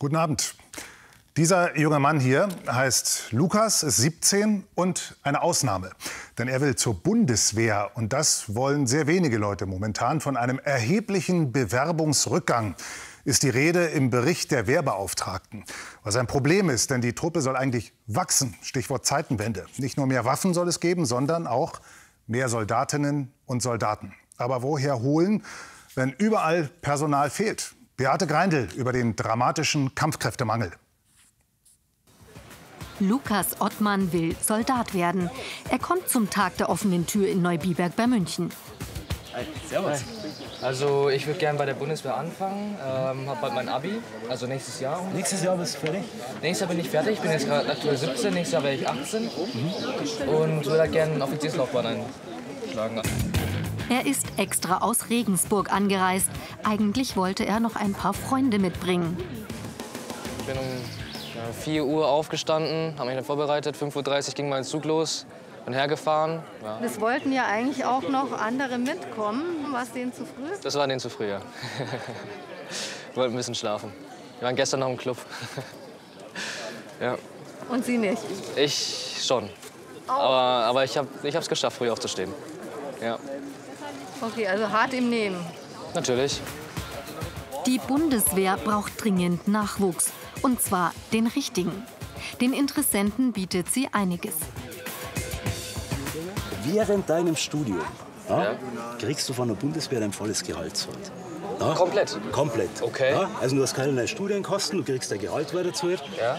Guten Abend. Dieser junge Mann hier heißt Lukas, ist 17 und eine Ausnahme. Denn er will zur Bundeswehr. Und das wollen sehr wenige Leute momentan. Von einem erheblichen Bewerbungsrückgang ist die Rede im Bericht der Wehrbeauftragten. Was ein Problem ist, denn die Truppe soll eigentlich wachsen. Stichwort Zeitenwende. Nicht nur mehr Waffen soll es geben, sondern auch mehr Soldatinnen und Soldaten. Aber woher holen, wenn überall Personal fehlt? Beate Greindl über den dramatischen Kampfkräftemangel. Lukas Ottmann will Soldat werden. Er kommt zum Tag der offenen Tür in Neubiberg bei München. Hi. Servus. Also ich würde gerne bei der Bundeswehr anfangen, ähm, habe bald mein Abi, also nächstes Jahr. Nächstes Jahr bist du fertig? Nächstes Jahr bin ich fertig, ich bin jetzt gerade aktuell 17, nächstes Jahr werde ich 18 mhm. und würde halt gerne einen Offizierslaufbahn einschlagen. Er ist extra aus Regensburg angereist. Eigentlich wollte er noch ein paar Freunde mitbringen. Ich bin um 4 Uhr aufgestanden, habe mich dann vorbereitet. 5.30 Uhr ging mein Zug los, bin hergefahren. Ja. Es wollten ja eigentlich auch noch andere mitkommen. War es denen zu früh? Das war denen zu früh, ja. wollten ein bisschen schlafen. Wir waren gestern noch im Club. ja. Und Sie nicht? Ich schon. Aber, aber ich habe es geschafft, früh aufzustehen. Ja. Okay, also hart im Nehmen. Natürlich. Die Bundeswehr braucht dringend Nachwuchs. Und zwar den richtigen. Den Interessenten bietet sie einiges. Während deinem Studium ja, kriegst du von der Bundeswehr dein volles Gehalt. Ja? Komplett? Komplett. Okay. Ja? Also du hast keine Studienkosten, du kriegst dein Gehalt weiter zahlt. Ja.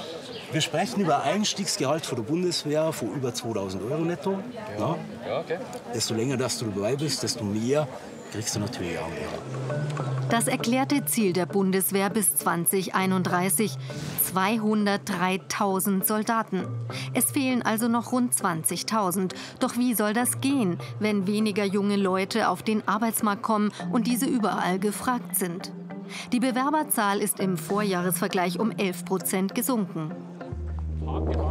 Wir sprechen über Einstiegsgehalt von der Bundeswehr von über 2000 Euro netto. Ja. ja okay. Desto länger dass du dabei bist, desto mehr kriegst du natürlich auch mehr. Das erklärte Ziel der Bundeswehr bis 2031 203.000 Soldaten. Es fehlen also noch rund 20.000. Doch wie soll das gehen, wenn weniger junge Leute auf den Arbeitsmarkt kommen und diese überall gefragt sind? Die Bewerberzahl ist im Vorjahresvergleich um 11 Prozent gesunken.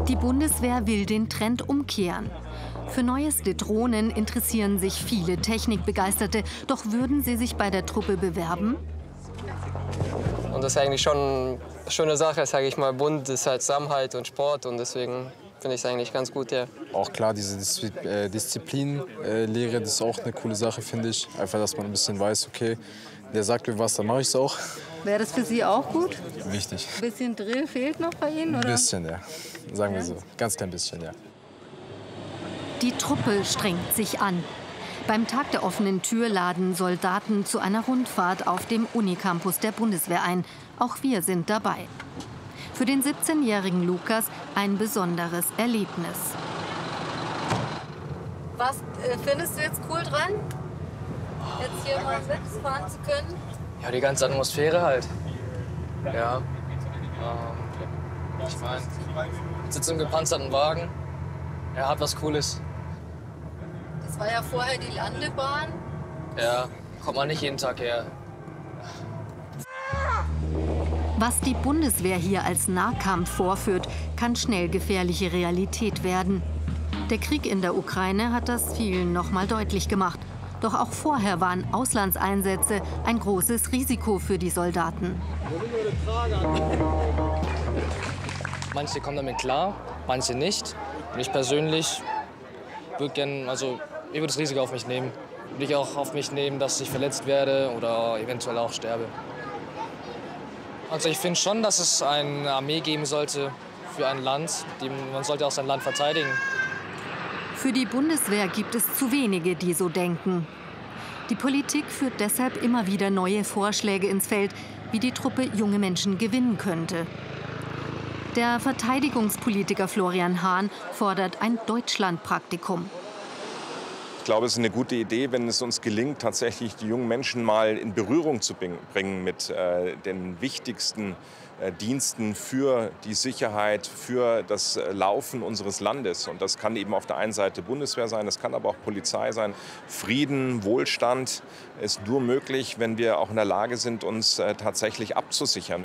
Die Bundeswehr will den Trend umkehren. Für neueste Drohnen interessieren sich viele Technikbegeisterte. Doch würden sie sich bei der Truppe bewerben? Und das ist eigentlich schon eine schöne Sache, sage ich mal. Bund ist halt Zusammenhalt und Sport und deswegen finde ich es eigentlich ganz gut, ja. Auch klar, diese äh, Disziplinlehre, das ist auch eine coole Sache, finde ich. Einfach, dass man ein bisschen weiß, okay, der sagt mir was, dann mache ich es auch. Wäre das für Sie auch gut? Wichtig. Ein bisschen Drill fehlt noch bei Ihnen, oder? Ein bisschen, ja. Sagen wir so. Ganz klein bisschen, ja. Die Truppe strengt sich an. Beim Tag der offenen Tür laden Soldaten zu einer Rundfahrt auf dem Unicampus der Bundeswehr ein. Auch wir sind dabei. Für den 17-jährigen Lukas ein besonderes Erlebnis. Was äh, findest du jetzt cool dran? Jetzt hier mal mitfahren zu können? Ja, die ganze Atmosphäre halt. Ja. Ähm, ich meine, sitzt im gepanzerten Wagen. Er hat was Cooles. Das war ja vorher die Landebahn. Ja, kommt man nicht jeden Tag her. Was die Bundeswehr hier als Nahkampf vorführt, kann schnell gefährliche Realität werden. Der Krieg in der Ukraine hat das vielen noch mal deutlich gemacht. Doch auch vorher waren Auslandseinsätze ein großes Risiko für die Soldaten. Manche kommen damit klar, manche nicht. Und ich persönlich würde gerne, also ich würde das Risiko auf mich nehmen. Würde ich auch auf mich nehmen, dass ich verletzt werde oder eventuell auch sterbe. Also ich finde schon, dass es eine Armee geben sollte für ein Land. Die, man sollte auch sein Land verteidigen. Für die Bundeswehr gibt es zu wenige, die so denken. Die Politik führt deshalb immer wieder neue Vorschläge ins Feld, wie die Truppe junge Menschen gewinnen könnte. Der Verteidigungspolitiker Florian Hahn fordert ein Deutschlandpraktikum. Ich glaube, es ist eine gute Idee, wenn es uns gelingt, tatsächlich die jungen Menschen mal in Berührung zu bringen mit äh, den wichtigsten äh, Diensten für die Sicherheit, für das äh, Laufen unseres Landes. Und das kann eben auf der einen Seite Bundeswehr sein, das kann aber auch Polizei sein. Frieden, Wohlstand ist nur möglich, wenn wir auch in der Lage sind, uns tatsächlich abzusichern.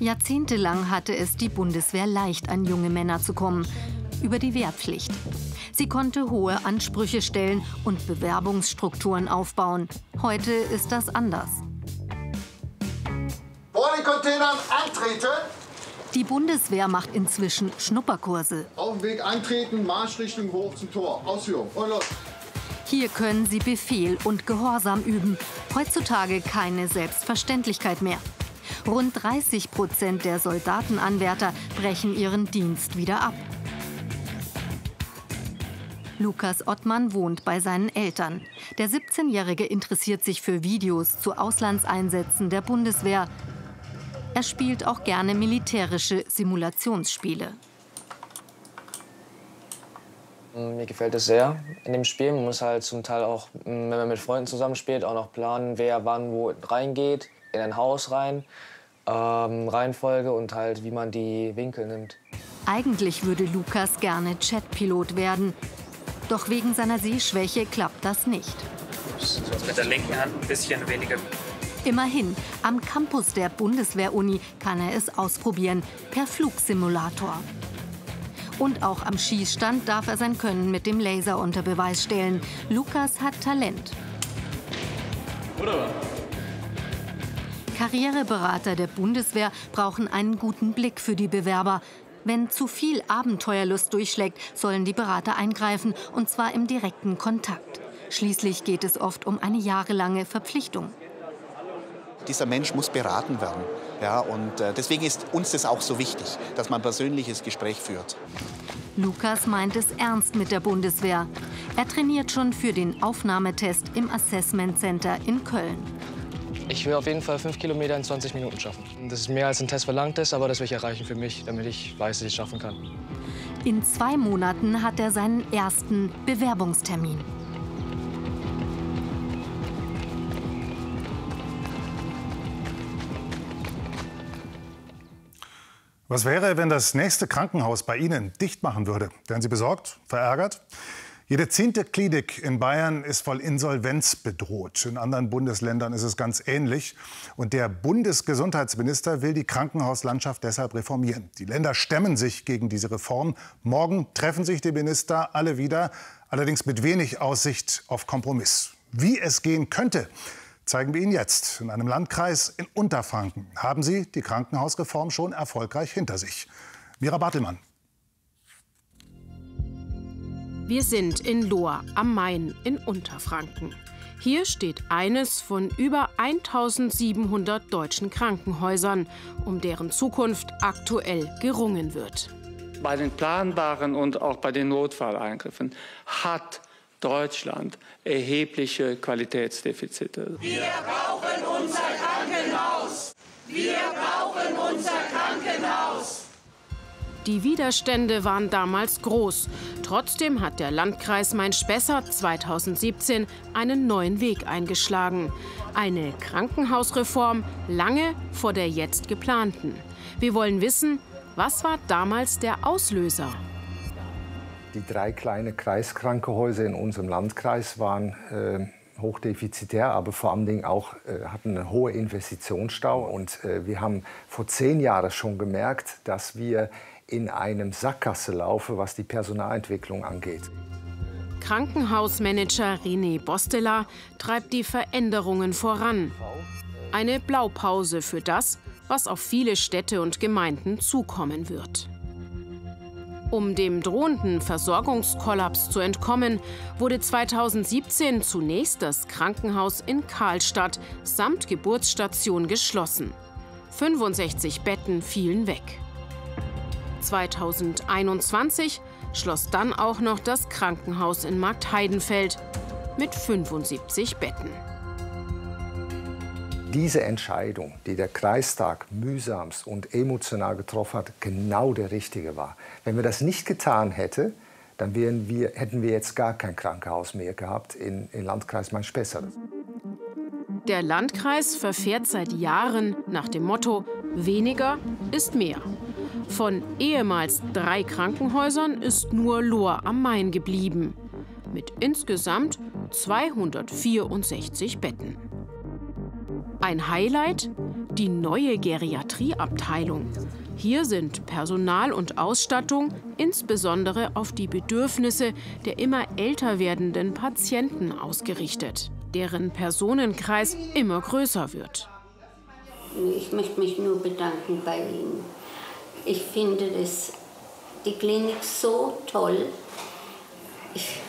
Jahrzehntelang hatte es die Bundeswehr leicht, an junge Männer zu kommen. Über die Wehrpflicht. Sie konnte hohe Ansprüche stellen und Bewerbungsstrukturen aufbauen. Heute ist das anders. Boah, Containern antreten. Die Bundeswehr macht inzwischen Schnupperkurse. Auf dem Weg eintreten, Marschrichtung hoch zum Tor. Ausführung und los. Hier können sie Befehl und Gehorsam üben. Heutzutage keine Selbstverständlichkeit mehr. Rund 30 Prozent der Soldatenanwärter brechen ihren Dienst wieder ab. Lukas Ottmann wohnt bei seinen Eltern. Der 17-Jährige interessiert sich für Videos zu Auslandseinsätzen der Bundeswehr. Er spielt auch gerne militärische Simulationsspiele. Mir gefällt es sehr in dem Spiel. Man muss halt zum Teil auch, wenn man mit Freunden zusammenspielt, auch noch planen, wer wann wo reingeht, in ein Haus rein, ähm, Reihenfolge und halt, wie man die Winkel nimmt. Eigentlich würde Lukas gerne Chatpilot werden. Doch wegen seiner Sehschwäche klappt das nicht. Sonst mit der linken Hand ein bisschen weniger. Immerhin, am Campus der Bundeswehr-Uni kann er es ausprobieren, per Flugsimulator. Und auch am Schießstand darf er sein Können mit dem Laser unter Beweis stellen. Lukas hat Talent. Wunderbar. Karriereberater der Bundeswehr brauchen einen guten Blick für die Bewerber. Wenn zu viel Abenteuerlust durchschlägt, sollen die Berater eingreifen, und zwar im direkten Kontakt. Schließlich geht es oft um eine jahrelange Verpflichtung. Dieser Mensch muss beraten werden. Ja, und äh, deswegen ist uns das auch so wichtig, dass man ein persönliches Gespräch führt. Lukas meint es ernst mit der Bundeswehr. Er trainiert schon für den Aufnahmetest im Assessment Center in Köln. Ich will auf jeden Fall fünf Kilometer in 20 Minuten schaffen. Das ist mehr als ein Test verlangt ist, aber das will ich erreichen für mich, damit ich weiß, dass ich es schaffen kann. In zwei Monaten hat er seinen ersten Bewerbungstermin. Was wäre, wenn das nächste Krankenhaus bei Ihnen dicht machen würde? Wären Sie besorgt, verärgert? Jede zehnte Klinik in Bayern ist voll Insolvenz bedroht. In anderen Bundesländern ist es ganz ähnlich. Und der Bundesgesundheitsminister will die Krankenhauslandschaft deshalb reformieren. Die Länder stemmen sich gegen diese Reform. Morgen treffen sich die Minister alle wieder, allerdings mit wenig Aussicht auf Kompromiss. Wie es gehen könnte, zeigen wir Ihnen jetzt. In einem Landkreis in Unterfranken haben Sie die Krankenhausreform schon erfolgreich hinter sich. Mira Bartelmann. Wir sind in Lohr am Main in Unterfranken. Hier steht eines von über 1700 deutschen Krankenhäusern, um deren Zukunft aktuell gerungen wird. Bei den planbaren und auch bei den Notfalleingriffen hat Deutschland erhebliche Qualitätsdefizite. Wir brauchen unser Krankenhaus! Wir Die Widerstände waren damals groß. Trotzdem hat der Landkreis Main-Spessart 2017 einen neuen Weg eingeschlagen. Eine Krankenhausreform lange vor der jetzt geplanten. Wir wollen wissen, was war damals der Auslöser? Die drei kleinen Kreiskrankenhäuser in unserem Landkreis waren äh, hochdefizitär, aber vor allen Dingen auch äh, hatten einen hohen Investitionsstau. Und äh, wir haben vor zehn Jahren schon gemerkt, dass wir in einem Sackgasse laufen, was die Personalentwicklung angeht. Krankenhausmanager René Bostela treibt die Veränderungen voran. Eine Blaupause für das, was auf viele Städte und Gemeinden zukommen wird. Um dem drohenden Versorgungskollaps zu entkommen, wurde 2017 zunächst das Krankenhaus in Karlstadt samt Geburtsstation geschlossen. 65 Betten fielen weg. 2021 schloss dann auch noch das Krankenhaus in Marktheidenfeld mit 75 Betten. Diese Entscheidung, die der Kreistag mühsamst und emotional getroffen hat, genau der richtige war. Wenn wir das nicht getan hätten, dann wir, hätten wir jetzt gar kein Krankenhaus mehr gehabt im Landkreis Main-Spessart. Der Landkreis verfährt seit Jahren nach dem Motto, weniger ist mehr. Von ehemals drei Krankenhäusern ist nur Lohr am Main geblieben. Mit insgesamt 264 Betten. Ein Highlight? Die neue Geriatrieabteilung. Hier sind Personal und Ausstattung insbesondere auf die Bedürfnisse der immer älter werdenden Patienten ausgerichtet, deren Personenkreis immer größer wird. Ich möchte mich nur bedanken bei Ihnen. Ich finde das, die Klinik so toll. Ich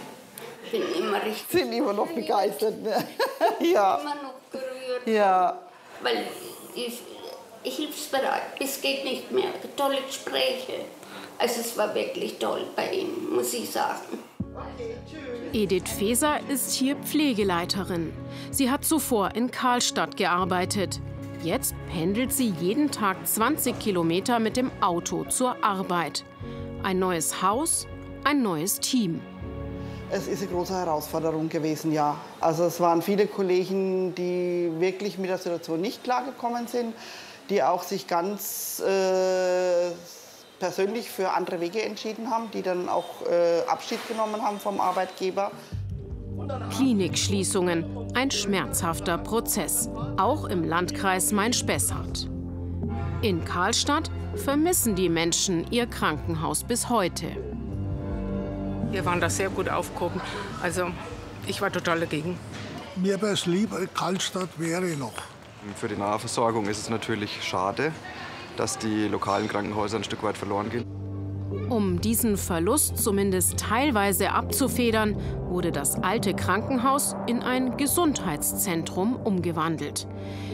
bin immer richtig. Sind immer noch begeistert, ne? ja. Immer noch gerührt. Ja. Weil ich, ich hilfsbereit, es geht nicht mehr. Tolle Gespräche. Also es war wirklich toll bei Ihnen, muss ich sagen. Edith Feser ist hier Pflegeleiterin. Sie hat zuvor in Karlstadt gearbeitet. Jetzt pendelt sie jeden Tag 20 Kilometer mit dem Auto zur Arbeit. Ein neues Haus, ein neues Team. Es ist eine große Herausforderung gewesen, ja. Also es waren viele Kollegen, die wirklich mit der Situation nicht klargekommen sind, die auch sich ganz äh, persönlich für andere Wege entschieden haben, die dann auch äh, Abschied genommen haben vom Arbeitgeber. Klinikschließungen, ein schmerzhafter Prozess, auch im Landkreis Main-Spessart. In Karlstadt vermissen die Menschen ihr Krankenhaus bis heute. Wir waren da sehr gut aufgehoben. Also ich war total dagegen. Mir wäre es lieber, Karlstadt wäre noch. Für die Nahversorgung ist es natürlich schade, dass die lokalen Krankenhäuser ein Stück weit verloren gehen. Um diesen Verlust zumindest teilweise abzufedern, wurde das alte Krankenhaus in ein Gesundheitszentrum umgewandelt.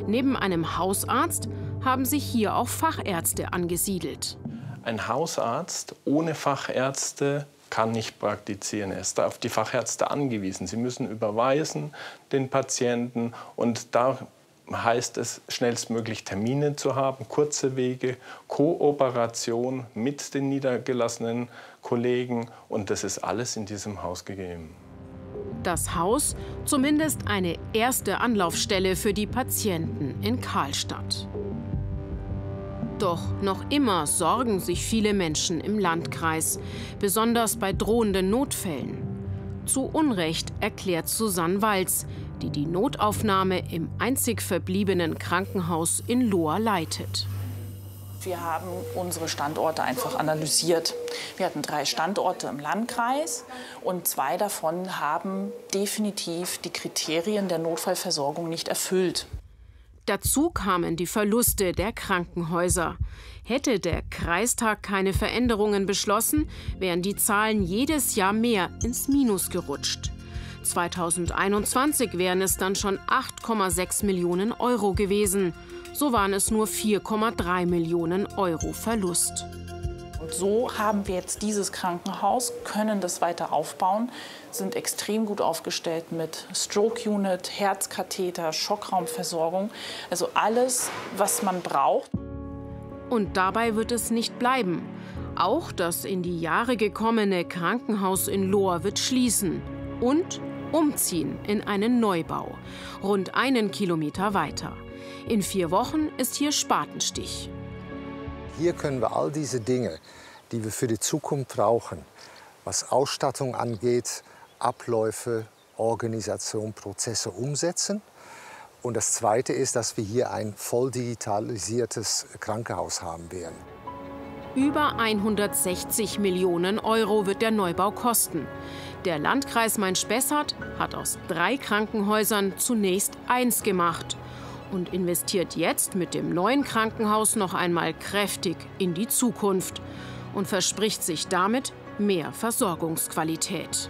Neben einem Hausarzt haben sich hier auch Fachärzte angesiedelt. Ein Hausarzt ohne Fachärzte kann nicht praktizieren. Er ist auf die Fachärzte angewiesen. Sie müssen überweisen den Patienten und da heißt es, schnellstmöglich Termine zu haben, kurze Wege, Kooperation mit den niedergelassenen Kollegen. Und das ist alles in diesem Haus gegeben. Das Haus zumindest eine erste Anlaufstelle für die Patienten in Karlstadt. Doch noch immer sorgen sich viele Menschen im Landkreis, besonders bei drohenden Notfällen. Zu Unrecht erklärt Susanne Walz, die die Notaufnahme im einzig verbliebenen Krankenhaus in Lohr leitet. Wir haben unsere Standorte einfach analysiert. Wir hatten drei Standorte im Landkreis und zwei davon haben definitiv die Kriterien der Notfallversorgung nicht erfüllt. Dazu kamen die Verluste der Krankenhäuser. Hätte der Kreistag keine Veränderungen beschlossen, wären die Zahlen jedes Jahr mehr ins Minus gerutscht. 2021 wären es dann schon 8,6 Millionen Euro gewesen. So waren es nur 4,3 Millionen Euro Verlust. Und so haben wir jetzt dieses Krankenhaus, können das weiter aufbauen, sind extrem gut aufgestellt mit Stroke Unit, Herzkatheter, Schockraumversorgung, also alles, was man braucht. Und dabei wird es nicht bleiben. Auch das in die Jahre gekommene Krankenhaus in Lohr wird schließen und umziehen in einen Neubau, rund einen Kilometer weiter. In vier Wochen ist hier Spatenstich. Hier können wir all diese Dinge, die wir für die Zukunft brauchen, was Ausstattung angeht, Abläufe, Organisation, Prozesse umsetzen. Und das Zweite ist, dass wir hier ein voll digitalisiertes Krankenhaus haben werden. Über 160 Millionen Euro wird der Neubau kosten. Der Landkreis Main-Spessart hat aus drei Krankenhäusern zunächst eins gemacht und investiert jetzt mit dem neuen Krankenhaus noch einmal kräftig in die Zukunft und verspricht sich damit mehr Versorgungsqualität.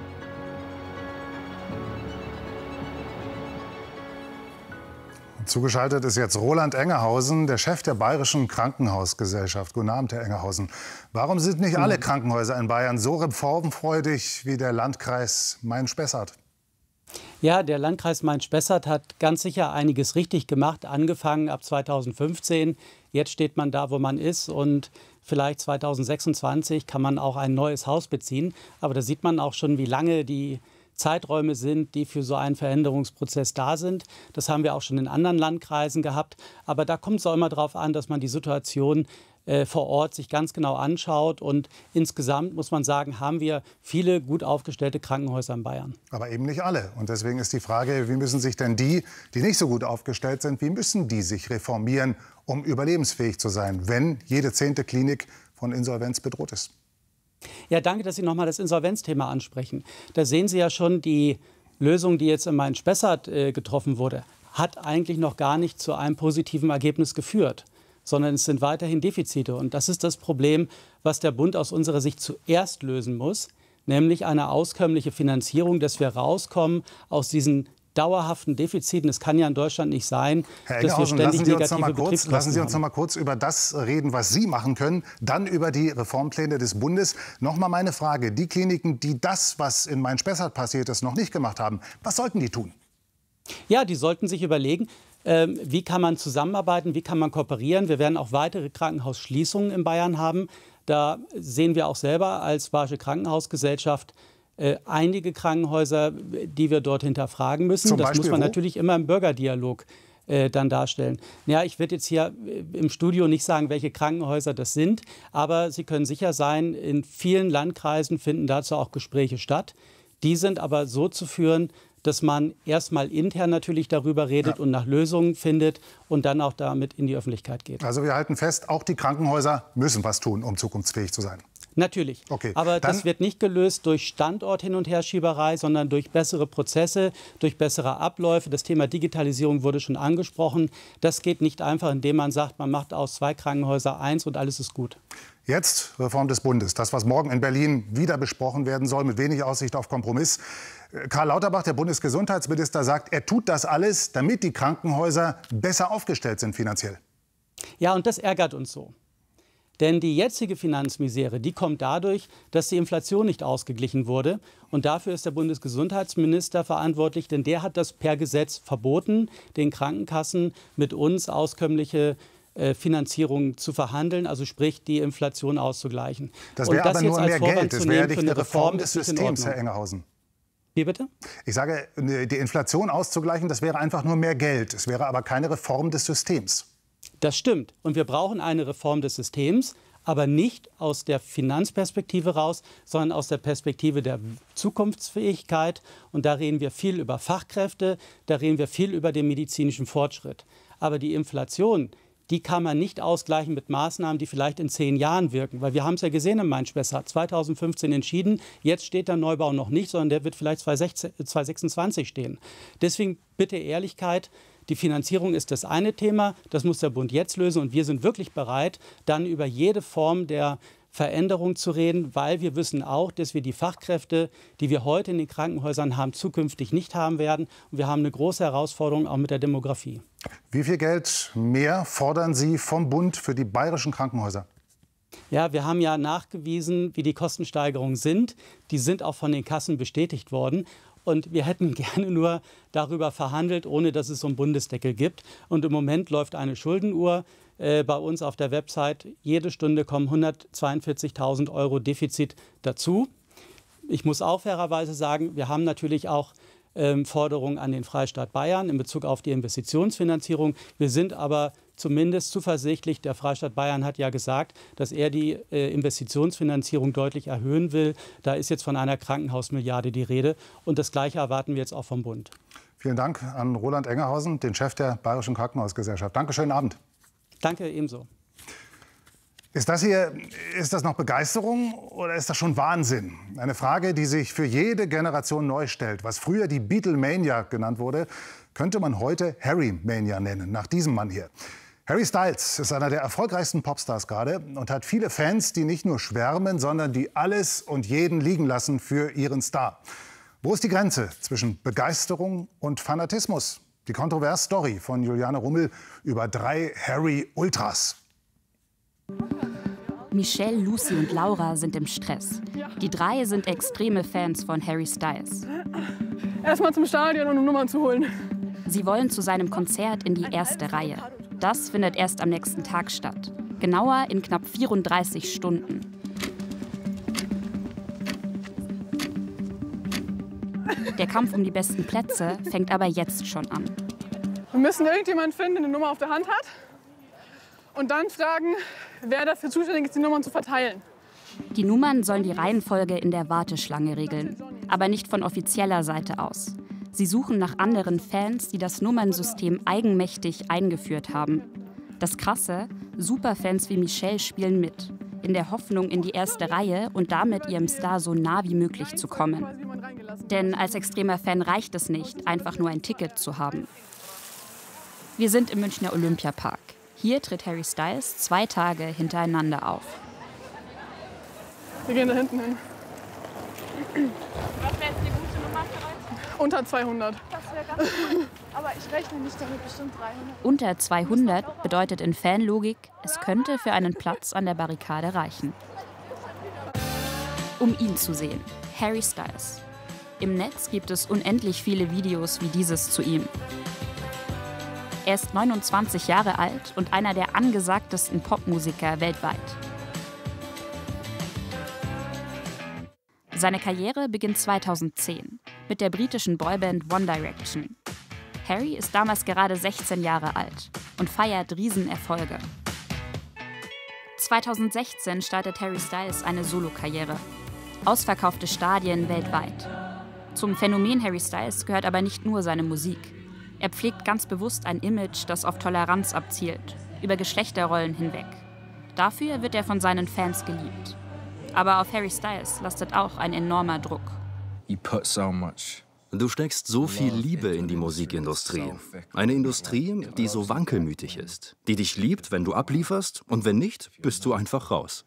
Zugeschaltet ist jetzt Roland Engerhausen, der Chef der Bayerischen Krankenhausgesellschaft. Guten Abend, Herr Engerhausen. Warum sind nicht alle Krankenhäuser in Bayern so reformfreudig wie der Landkreis Main-Spessart? Ja, der Landkreis Main-Spessart hat ganz sicher einiges richtig gemacht, angefangen ab 2015. Jetzt steht man da, wo man ist und vielleicht 2026 kann man auch ein neues Haus beziehen. Aber da sieht man auch schon, wie lange die Zeiträume sind, die für so einen Veränderungsprozess da sind. Das haben wir auch schon in anderen Landkreisen gehabt. Aber da kommt es auch immer darauf an, dass man die Situation äh, vor Ort sich ganz genau anschaut. Und insgesamt muss man sagen, haben wir viele gut aufgestellte Krankenhäuser in Bayern. Aber eben nicht alle. Und deswegen ist die Frage, wie müssen sich denn die, die nicht so gut aufgestellt sind, wie müssen die sich reformieren, um überlebensfähig zu sein, wenn jede zehnte Klinik von Insolvenz bedroht ist? Ja, danke, dass Sie nochmal das Insolvenzthema ansprechen. Da sehen Sie ja schon die Lösung, die jetzt in Main-Spessart äh, getroffen wurde, hat eigentlich noch gar nicht zu einem positiven Ergebnis geführt, sondern es sind weiterhin Defizite. Und das ist das Problem, was der Bund aus unserer Sicht zuerst lösen muss, nämlich eine auskömmliche Finanzierung, dass wir rauskommen aus diesen dauerhaften Defiziten. Es kann ja in Deutschland nicht sein, Herr dass wir ständig lassen Sie uns negative noch mal kurz, Lassen Sie uns noch mal kurz über das reden, was Sie machen können, dann über die Reformpläne des Bundes. Noch mal meine Frage. Die Kliniken, die das, was in Main-Spessart passiert ist, noch nicht gemacht haben, was sollten die tun? Ja, die sollten sich überlegen, ähm, wie kann man zusammenarbeiten, wie kann man kooperieren. Wir werden auch weitere Krankenhausschließungen in Bayern haben. Da sehen wir auch selber als Bayerische Krankenhausgesellschaft äh, einige Krankenhäuser, die wir dort hinterfragen müssen. Zum das Beispiel muss man wo? natürlich immer im Bürgerdialog äh, dann darstellen. Ja, ich werde jetzt hier äh, im Studio nicht sagen, welche Krankenhäuser das sind, aber Sie können sicher sein, in vielen Landkreisen finden dazu auch Gespräche statt. Die sind aber so zu führen, dass man erstmal intern natürlich darüber redet und nach Lösungen findet und dann auch damit in die Öffentlichkeit geht. Also wir halten fest, auch die Krankenhäuser müssen was tun, um zukunftsfähig zu sein. Natürlich. Okay, Aber das wird nicht gelöst durch Standort-Hin- und Herschieberei, sondern durch bessere Prozesse, durch bessere Abläufe. Das Thema Digitalisierung wurde schon angesprochen. Das geht nicht einfach, indem man sagt, man macht aus zwei Krankenhäuser eins und alles ist gut. Jetzt Reform des Bundes. Das, was morgen in Berlin wieder besprochen werden soll, mit wenig Aussicht auf Kompromiss. Äh, Karl Lauterbach, der Bundesgesundheitsminister, sagt, er tut das alles, damit die Krankenhäuser besser aufgestellt sind finanziell. Ja, und das ärgert uns so. Denn die jetzige Finanzmisere, die kommt dadurch, dass die Inflation nicht ausgeglichen wurde. Und dafür ist der Bundesgesundheitsminister verantwortlich, denn der hat das per Gesetz verboten, den Krankenkassen mit uns auskömmliche äh, Finanzierung zu verhandeln, also sprich die Inflation auszugleichen. Das wäre aber nur mehr Vorwand Geld. Das wäre nicht eine Reform des Systems. Herr Engerhausen. Wie bitte? Ich sage, die Inflation auszugleichen, das wäre einfach nur mehr Geld. Es wäre aber keine Reform des Systems. Das stimmt. Und wir brauchen eine Reform des Systems, aber nicht aus der Finanzperspektive raus, sondern aus der Perspektive der Zukunftsfähigkeit. Und da reden wir viel über Fachkräfte, da reden wir viel über den medizinischen Fortschritt. Aber die Inflation, die kann man nicht ausgleichen mit Maßnahmen, die vielleicht in zehn Jahren wirken. Weil wir haben es ja gesehen in Main-Spessart, 2015 entschieden. Jetzt steht der Neubau noch nicht, sondern der wird vielleicht 2016 2026 stehen. Deswegen bitte Ehrlichkeit. Die Finanzierung ist das eine Thema, das muss der Bund jetzt lösen und wir sind wirklich bereit, dann über jede Form der Veränderung zu reden, weil wir wissen auch, dass wir die Fachkräfte, die wir heute in den Krankenhäusern haben, zukünftig nicht haben werden. Und wir haben eine große Herausforderung auch mit der Demografie. Wie viel Geld mehr fordern Sie vom Bund für die bayerischen Krankenhäuser? Ja, wir haben ja nachgewiesen, wie die Kostensteigerungen sind. Die sind auch von den Kassen bestätigt worden. Und wir hätten gerne nur darüber verhandelt, ohne dass es so einen Bundesdeckel gibt. Und im Moment läuft eine Schuldenuhr äh, bei uns auf der Website. Jede Stunde kommen 142.000 Euro Defizit dazu. Ich muss auch fairerweise sagen, wir haben natürlich auch ähm, Forderungen an den Freistaat Bayern in Bezug auf die Investitionsfinanzierung. Wir sind aber zumindest zuversichtlich. Der Freistaat Bayern hat ja gesagt, dass er die äh, Investitionsfinanzierung deutlich erhöhen will. Da ist jetzt von einer Krankenhausmilliarde die Rede. Und das Gleiche erwarten wir jetzt auch vom Bund. Vielen Dank an Roland Engerhausen, den Chef der Bayerischen Krankenhausgesellschaft. Danke, schönen Abend. Danke ebenso. Ist das hier, ist das noch Begeisterung oder ist das schon Wahnsinn? Eine Frage, die sich für jede Generation neu stellt. Was früher die Beatlemania genannt wurde, könnte man heute Harry-Mania nennen, nach diesem Mann hier. Harry Styles ist einer der erfolgreichsten Popstars gerade und hat viele Fans, die nicht nur schwärmen, sondern die alles und jeden liegen lassen für ihren Star. Wo ist die Grenze zwischen Begeisterung und Fanatismus? Die Kontrovers-Story von Juliane Rummel über drei Harry-Ultras. Michelle, Lucy und Laura sind im Stress. Die drei sind extreme Fans von Harry Styles. Erstmal zum Stadion, um Nummern zu holen. Sie wollen zu seinem Konzert in die erste Reihe. Das findet erst am nächsten Tag statt. Genauer in knapp 34 Stunden. Der Kampf um die besten Plätze fängt aber jetzt schon an. Wir müssen irgendjemanden finden, der eine Nummer auf der Hand hat. Und dann fragen, wer dafür zuständig ist, die Nummern zu verteilen. Die Nummern sollen die Reihenfolge in der Warteschlange regeln, aber nicht von offizieller Seite aus. Sie suchen nach anderen Fans, die das Nummernsystem eigenmächtig eingeführt haben. Das Krasse, Superfans wie Michelle spielen mit, in der Hoffnung, in die erste Reihe und damit ihrem Star so nah wie möglich zu kommen. Denn als extremer Fan reicht es nicht, einfach nur ein Ticket zu haben. Wir sind im Münchner Olympiapark. Hier tritt Harry Styles zwei Tage hintereinander auf. Wir gehen da hinten hin. Was wäre jetzt die gute Nummer für euch? Unter 200. Das wäre ganz cool. Aber ich rechne nicht damit, bestimmt 300. Unter 200 bedeutet in Fanlogik, es könnte für einen Platz an der Barrikade reichen. Um ihn zu sehen, Harry Styles. Im Netz gibt es unendlich viele Videos wie dieses zu ihm. Er ist 29 Jahre alt und einer der angesagtesten Popmusiker weltweit. Seine Karriere beginnt 2010 mit der britischen Boyband One Direction. Harry ist damals gerade 16 Jahre alt und feiert Riesenerfolge. 2016 startet Harry Styles eine Solokarriere. Ausverkaufte Stadien weltweit. Zum Phänomen Harry Styles gehört aber nicht nur seine Musik. Er pflegt ganz bewusst ein Image, das auf Toleranz abzielt, über Geschlechterrollen hinweg. Dafür wird er von seinen Fans geliebt. Aber auf Harry Styles lastet auch ein enormer Druck. Du steckst so viel Liebe in die Musikindustrie. Eine Industrie, die so wankelmütig ist, die dich liebt, wenn du ablieferst und wenn nicht, bist du einfach raus.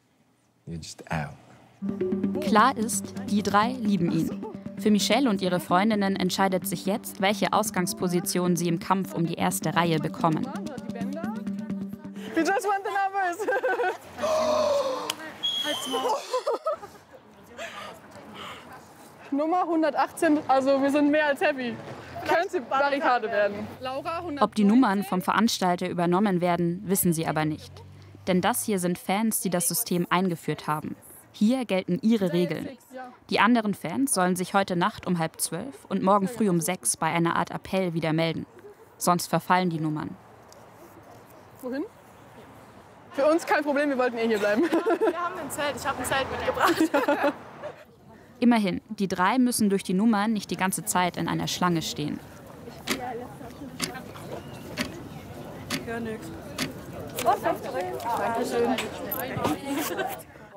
Klar ist, die drei lieben ihn. Für Michelle und ihre Freundinnen entscheidet sich jetzt, welche Ausgangsposition sie im Kampf um die erste Reihe bekommen. We just want the numbers. Halt's Maul. Nummer 118, also wir sind mehr als happy. Könnte Barrikade werden. Laura, 100 Ob die Nummern vom Veranstalter übernommen werden, wissen sie aber nicht. Denn das hier sind Fans, die das System eingeführt haben. Hier gelten ihre Regeln. Die anderen Fans sollen sich heute Nacht um halb zwölf und morgen früh um sechs bei einer Art Appell wieder melden. Sonst verfallen die Nummern. Wohin? Für uns kein Problem, wir wollten eh hier bleiben. Wir haben ein Zelt. Ich habe ein Zelt mitgebracht. Immerhin, die drei müssen durch die Nummern nicht die ganze Zeit in einer Schlange stehen.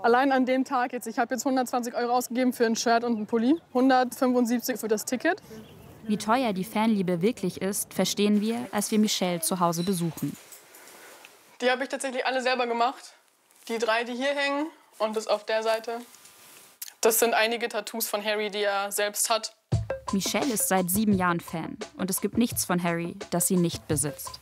Allein an dem Tag jetzt, ich habe jetzt 120 Euro ausgegeben für ein Shirt und einen Pulli, 175 für das Ticket. Wie teuer die Fanliebe wirklich ist, verstehen wir, als wir Michelle zu Hause besuchen. Die habe ich tatsächlich alle selber gemacht. Die drei, die hier hängen und das auf der Seite. Das sind einige Tattoos von Harry, die er selbst hat. Michelle ist seit sieben Jahren Fan und es gibt nichts von Harry, das sie nicht besitzt.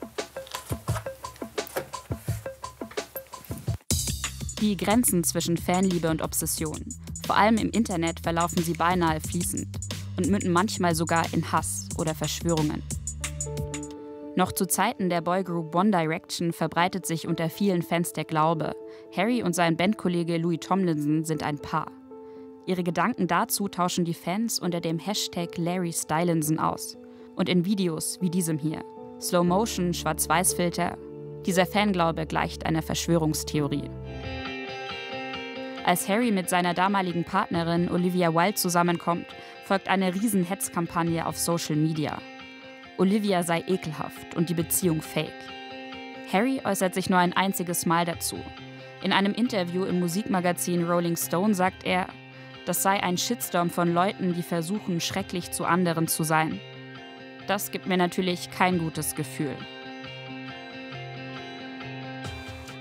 Die Grenzen zwischen Fanliebe und Obsession, vor allem im Internet, verlaufen sie beinahe fließend und münden manchmal sogar in Hass oder Verschwörungen. Noch zu Zeiten der Boygroup One Direction verbreitet sich unter vielen Fans der Glaube, Harry und sein Bandkollege Louis Tomlinson sind ein Paar. Ihre Gedanken dazu tauschen die Fans unter dem Hashtag Larry Stylinson aus. Und in Videos wie diesem hier. Slow Motion, Schwarz-Weiß-Filter. Dieser Fanglaube gleicht einer Verschwörungstheorie. Als Harry mit seiner damaligen Partnerin Olivia Wilde zusammenkommt, folgt eine riesen Hetzkampagne auf Social Media. Olivia sei ekelhaft und die Beziehung fake. Harry äußert sich nur ein einziges Mal dazu. In einem Interview im Musikmagazin Rolling Stone sagt er, das sei ein Shitstorm von Leuten, die versuchen, schrecklich zu anderen zu sein. Das gibt mir natürlich kein gutes Gefühl.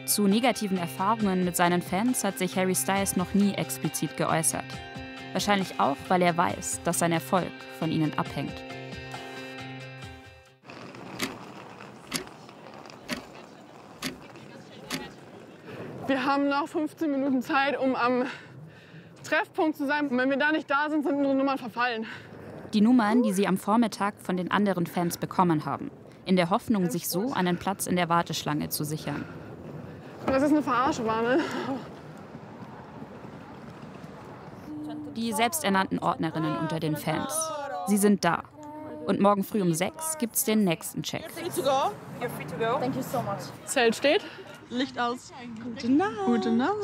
Zu negativen Erfahrungen mit seinen Fans hat sich Harry Styles noch nie explizit geäußert. Wahrscheinlich auch, weil er weiß, dass sein Erfolg von ihnen abhängt. Wir haben noch 15 Minuten Zeit, um am Treffpunkt zu sein. Und wenn wir da nicht da sind, sind unsere Nummern verfallen. Die Nummern, die sie am Vormittag von den anderen Fans bekommen haben, in der Hoffnung, sich so einen Platz in der Warteschlange zu sichern. Das ist eine Verarsche, war, ne? Die selbsternannten Ordnerinnen unter den Fans. Sie sind da. Und morgen früh um sechs gibt's den nächsten Check. Zelt steht. Licht aus. Gute Nacht. Gute Nacht.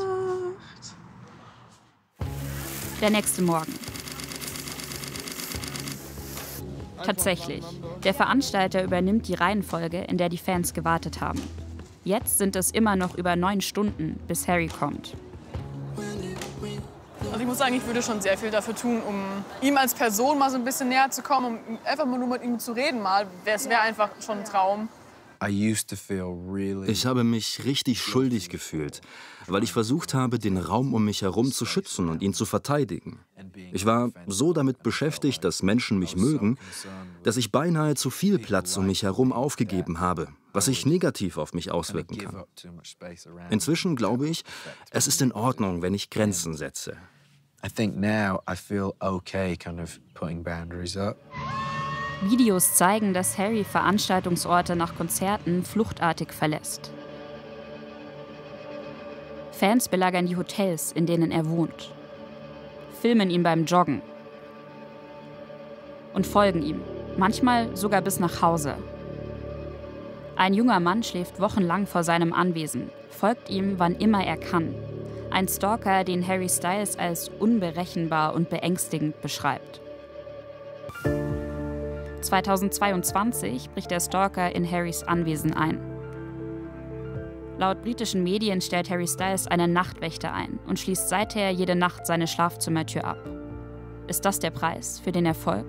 Der nächste Morgen. Tatsächlich. Der Veranstalter übernimmt die Reihenfolge, in der die Fans gewartet haben. Jetzt sind es immer noch über neun Stunden, bis Harry kommt. Also ich muss sagen, ich würde schon sehr viel dafür tun, um ihm als Person mal so ein bisschen näher zu kommen, um einfach nur mit ihm zu reden mal. Es wäre einfach schon ein Traum. Ich habe mich richtig schuldig gefühlt, weil ich versucht habe, den Raum um mich herum zu schützen und ihn zu verteidigen. Ich war so damit beschäftigt, dass Menschen mich mögen, dass ich beinahe zu viel Platz um mich herum aufgegeben habe, was sich negativ auf mich auswirken kann. Inzwischen glaube ich, es ist in Ordnung, wenn ich Grenzen setze. I think now I feel okay kind of putting boundaries up. Videos zeigen, dass Harry Veranstaltungsorte nach Konzerten fluchtartig verlässt. Fans belagern die Hotels, in denen er wohnt, filmen ihn beim Joggen und folgen ihm, manchmal sogar bis nach Hause. Ein junger Mann schläft wochenlang vor seinem Anwesen, folgt ihm, wann immer er kann. Ein Stalker, den Harry Styles als unberechenbar und beängstigend beschreibt. 2022 bricht der Stalker in Harrys Anwesen ein. Laut britischen Medien stellt Harry Styles einen Nachtwächter ein und schließt seither jede Nacht seine Schlafzimmertür ab. Ist das der Preis für den Erfolg?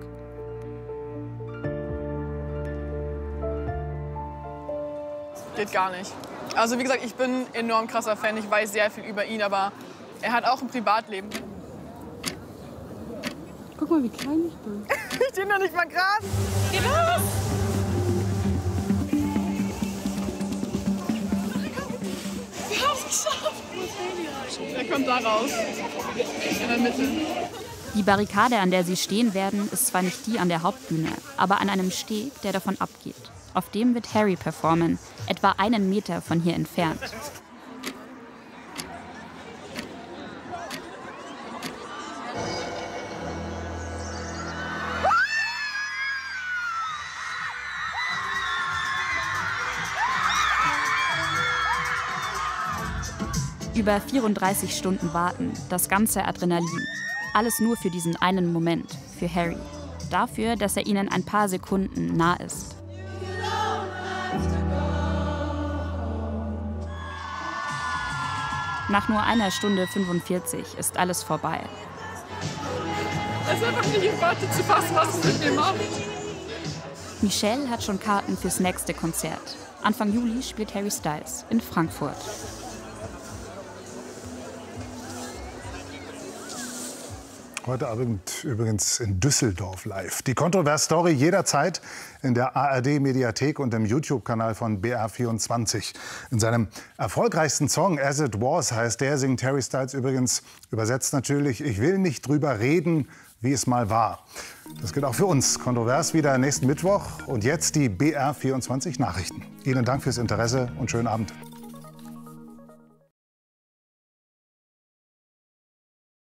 Geht gar nicht. Also wie gesagt, ich bin enorm krasser Fan, ich weiß sehr viel über ihn, aber er hat auch ein Privatleben. Guck mal, wie klein ich bin. ich stehe noch nicht mal gerade. Geh los! Wir haben es geschafft. Er kommt da raus. In der Mitte. Die Barrikade, an der sie stehen werden, ist zwar nicht die an der Hauptbühne, aber an einem Steg, der davon abgeht. Auf dem wird Harry performen, etwa einen Meter von hier entfernt. Über 34 Stunden warten, das ganze Adrenalin. Alles nur für diesen einen Moment, für Harry. Dafür, dass er ihnen ein paar Sekunden nah ist. Nach nur einer Stunde 45 ist alles vorbei. Es ist einfach nicht in Worte zu fassen, was es mit mir macht. Michelle hat schon Karten fürs nächste Konzert. Anfang Juli spielt Harry Styles in Frankfurt. Heute Abend übrigens in Düsseldorf live. Die Kontrovers-Story jederzeit in der ARD-Mediathek und im YouTube-Kanal von BR24. In seinem erfolgreichsten Song As It Was heißt der, singt Harry Styles übrigens übersetzt natürlich, ich will nicht drüber reden, wie es mal war. Das gilt auch für uns. Kontrovers wieder nächsten Mittwoch und jetzt die BR24 Nachrichten. Ihnen Dank fürs Interesse und schönen Abend.